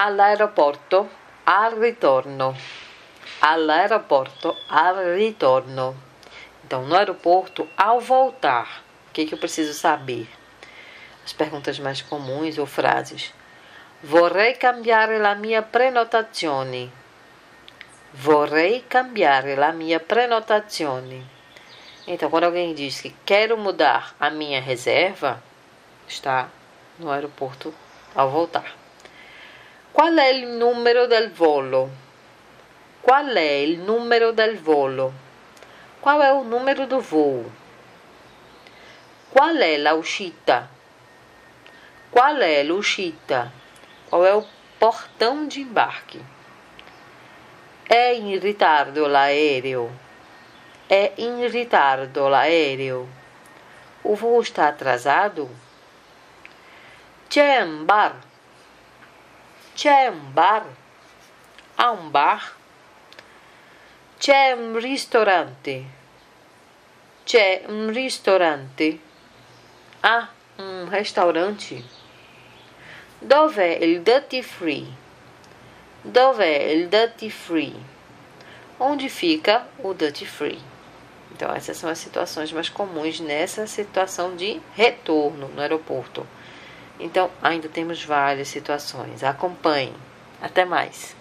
all'aeroporto al ritorno. All'aeroporto al ritorno. Então, no aeroporto, ao voltar. O que, que eu preciso saber? As perguntas mais comuns ou frases. Vorrei cambiare la mia prenotazione. Vorrei cambiare la mia prenotazione. Então, quando alguém diz que quero mudar a minha reserva, está no aeroporto ao voltar. Qual è il numero del volo? Qual è il numero del volo? Qual é o número do voo? Qual è la uscita? Qual è l'uscita? Qual é o portão de embarque? É in ritardo l'aereo? É in ritardo l'aereo? O voo está atrasado? C'è bar? C'è? Há um bar? C'è un ristorante? C'è un ristorante? Há um restaurante? Dov'è il duty free? Dov'è il duty free? Onde fica o duty free? Então, essas são as situações mais comuns nessa situação de retorno no aeroporto. Então, ainda temos várias situações. Acompanhe. Até mais.